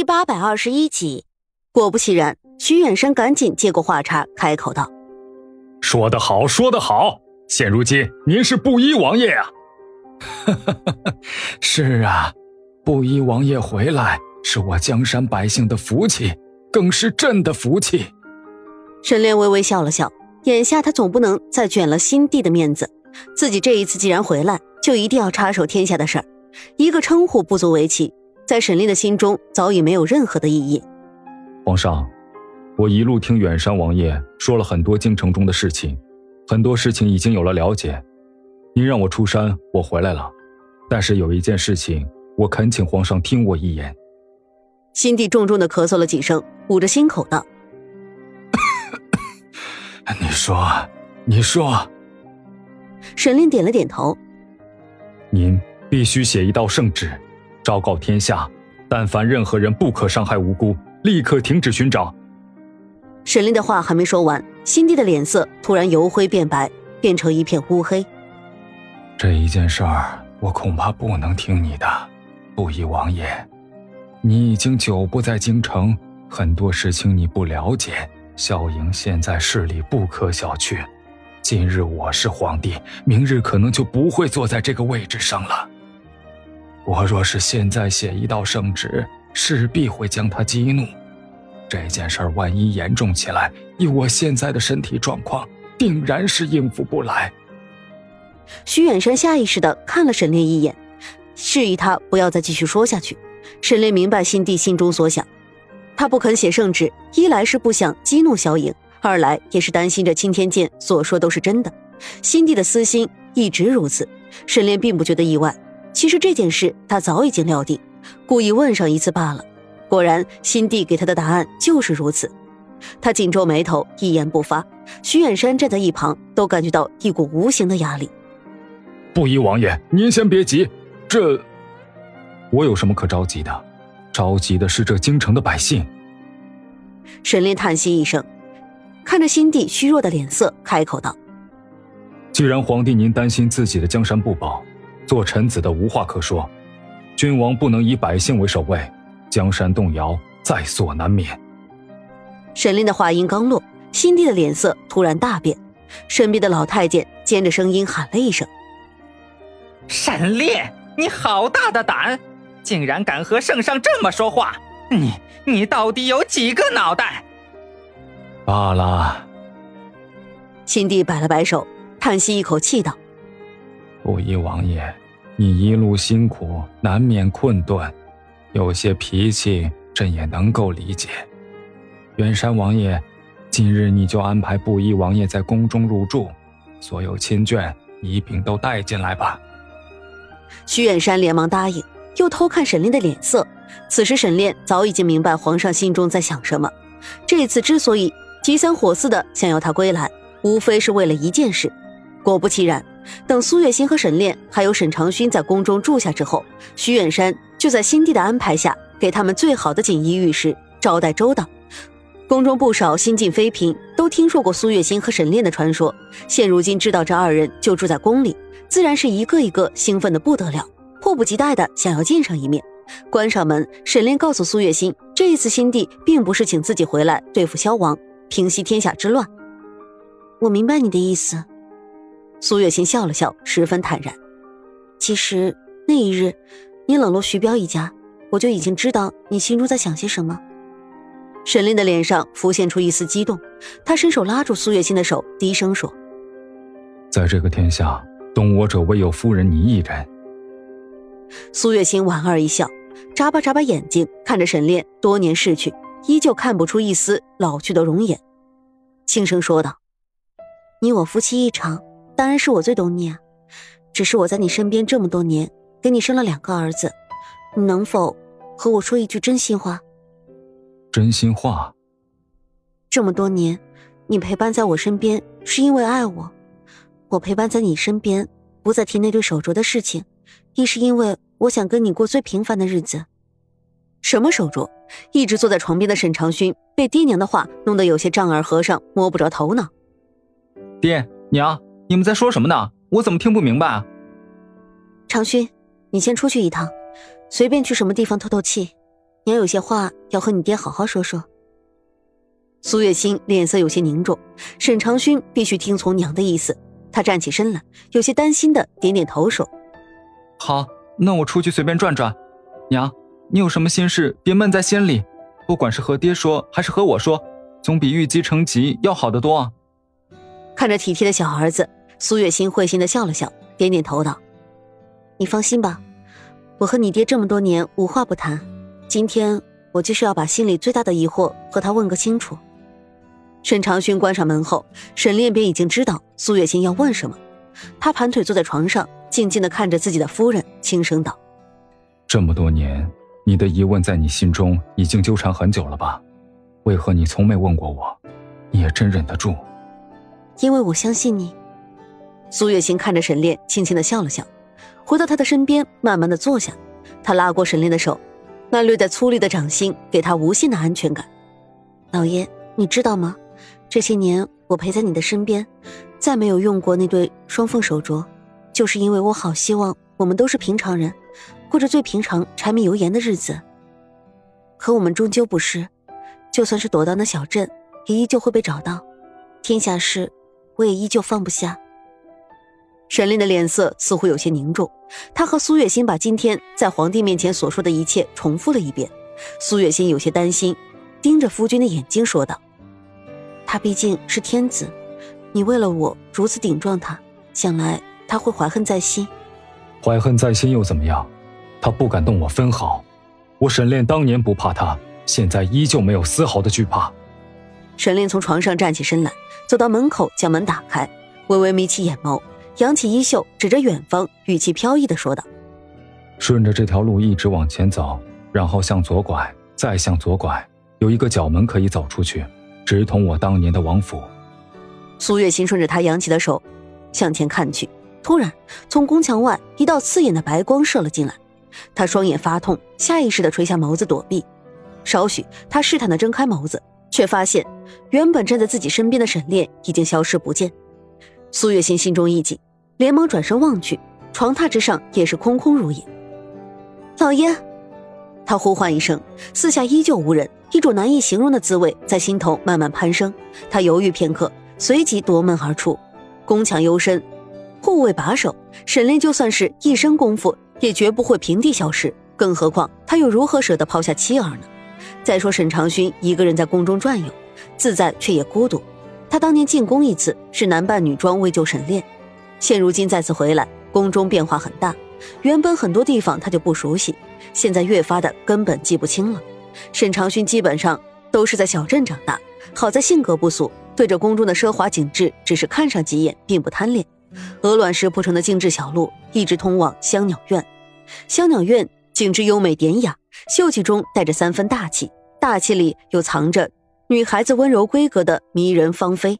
第八百二十一集，果不其然，徐远山赶紧接过话茬，开口道：“说得好，说得好！现如今您是布衣王爷啊！”“是啊，布衣王爷回来是我江山百姓的福气，更是朕的福气。”沈炼微微笑了笑，眼下他总不能再卷了新帝的面子，自己这一次既然回来，就一定要插手天下的事儿，一个称呼不足为奇。在沈炼的心中早已没有任何的意义。皇上，我一路听远山王爷说了很多京城中的事情，很多事情已经有了了解。您让我出山，我回来了，但是有一件事情，我恳请皇上听我一言。新帝重重的咳嗽了几声，捂着心口道：“你说，你说。”沈炼点了点头：“您必须写一道圣旨。”昭告天下，但凡任何人不可伤害无辜，立刻停止寻找。沈炼的话还没说完，新帝的脸色突然由灰变白，变成一片乌黑。这一件事儿，我恐怕不能听你的，布衣王爷。你已经久不在京城，很多事情你不了解。萧莹现在势力不可小觑，今日我是皇帝，明日可能就不会坐在这个位置上了。我若是现在写一道圣旨，势必会将他激怒。这件事万一严重起来，以我现在的身体状况，定然是应付不来。徐远山下意识的看了沈炼一眼，示意他不要再继续说下去。沈炼明白新帝心中所想，他不肯写圣旨，一来是不想激怒萧颖，二来也是担心着青天剑所说都是真的。新帝的私心一直如此，沈炼并不觉得意外。其实这件事他早已经料定，故意问上一次罢了。果然，新帝给他的答案就是如此。他紧皱眉头，一言不发。徐远山站在一旁，都感觉到一股无形的压力。布衣王爷，您先别急，这我有什么可着急的？着急的是这京城的百姓。沈炼叹息一声，看着新帝虚弱的脸色，开口道：“既然皇帝您担心自己的江山不保。”做臣子的无话可说，君王不能以百姓为首位，江山动摇在所难免。沈炼的话音刚落，新帝的脸色突然大变，身边的老太监尖着声音喊了一声：“沈炼，你好大的胆，竟然敢和圣上这么说话！你你到底有几个脑袋？”罢了。新帝摆了摆手，叹息一口气道：“布衣王爷。”你一路辛苦，难免困顿，有些脾气，朕也能够理解。远山王爷，今日你就安排布衣王爷在宫中入住，所有亲眷一并都带进来吧。徐远山连忙答应，又偷看沈炼的脸色。此时沈炼早已经明白皇上心中在想什么。这次之所以急三火四的想要他归来，无非是为了一件事。果不其然。等苏月心和沈炼还有沈长勋在宫中住下之后，徐远山就在新帝的安排下，给他们最好的锦衣玉食，招待周到。宫中不少新晋妃嫔都听说过苏月心和沈炼的传说，现如今知道这二人就住在宫里，自然是一个一个兴奋的不得了，迫不及待的想要见上一面。关上门，沈炼告诉苏月心，这一次新帝并不是请自己回来对付萧王，平息天下之乱。我明白你的意思。苏月心笑了笑，十分坦然。其实那一日，你冷落徐彪一家，我就已经知道你心中在想些什么。沈炼的脸上浮现出一丝激动，他伸手拉住苏月心的手，低声说：“在这个天下，懂我者唯有夫人你一人。”苏月心莞尔一笑，眨巴眨巴眼睛，看着沈炼，多年逝去，依旧看不出一丝老去的容颜，轻声说道：“你我夫妻一场。”当然是我最懂你啊，只是我在你身边这么多年，给你生了两个儿子，你能否和我说一句真心话？真心话。这么多年，你陪伴在我身边是因为爱我，我陪伴在你身边，不再提那对手镯的事情，亦是因为我想跟你过最平凡的日子。什么手镯？一直坐在床边的沈长勋被爹娘的话弄得有些丈二和尚摸不着头脑。爹娘。你们在说什么呢？我怎么听不明白啊？长勋，你先出去一趟，随便去什么地方透透气。娘有些话要和你爹好好说说。苏月心脸色有些凝重，沈长勋必须听从娘的意思。他站起身来，有些担心的点点头，说：“好，那我出去随便转转。娘，你有什么心事，别闷在心里，不管是和爹说还是和我说，总比郁积成疾要好得多。”看着体贴的小儿子，苏月心会心的笑了笑，点点头道：“你放心吧，我和你爹这么多年无话不谈，今天我就是要把心里最大的疑惑和他问个清楚。”沈长勋关上门后，沈炼便已经知道苏月心要问什么。他盘腿坐在床上，静静的看着自己的夫人，轻声道：“这么多年，你的疑问在你心中已经纠缠很久了吧？为何你从没问过我？你也真忍得住？”“因为我相信你。”苏月心看着沈炼，轻轻的笑了笑，回到他的身边，慢慢的坐下。他拉过沈炼的手，那略带粗粝的掌心给他无限的安全感。老爷，你知道吗？这些年我陪在你的身边，再没有用过那对双凤手镯，就是因为我好希望我们都是平常人，过着最平常柴米油盐的日子。可我们终究不是，就算是躲到那小镇，也依旧会被找到。天下事，我也依旧放不下。沈炼的脸色似乎有些凝重，他和苏月心把今天在皇帝面前所说的一切重复了一遍。苏月心有些担心，盯着夫君的眼睛说道。他毕竟是天子，你为了我如此顶撞他，想来他会怀恨在心。怀恨在心又怎么样？他不敢动我分毫。我沈炼当年不怕他，现在依旧没有丝毫的惧怕。沈炼从床上站起身来，走到门口，将门打开，微微眯起眼眸，扬起衣袖，指着远方，语气飘逸的说道：“顺着这条路一直往前走，然后向左拐，再向左拐，有一个角门可以走出去。”直通我当年的王府。苏月心顺着他扬起的手向前看去，突然从宫墙外一道刺眼的白光射了进来，他双眼发痛，下意识的垂下眸子躲避。少许，他试探的睁开眸子，却发现原本站在自己身边的沈炼已经消失不见。苏月心心中一紧，连忙转身望去，床榻之上也是空空如也。老爷，他呼唤一声，四下依旧无人。一种难以形容的滋味在心头慢慢攀升，他犹豫片刻，随即夺门而出。宫墙幽深，护卫把守，沈炼就算是一身功夫，也绝不会平地消失。更何况他又如何舍得抛下妻儿呢？再说沈长勋一个人在宫中转悠，自在却也孤独。他当年进宫一次是男扮女装为救沈炼，现如今再次回来，宫中变化很大。原本很多地方他就不熟悉，现在越发的根本记不清了。沈长勋基本上都是在小镇长大，好在性格不俗，对着宫中的奢华景致只是看上几眼，并不贪恋。鹅卵石铺成的精致小路一直通往香鸟院，香鸟院景致优美典雅，秀气中带着三分大气，大气里又藏着女孩子温柔闺阁的迷人芳菲。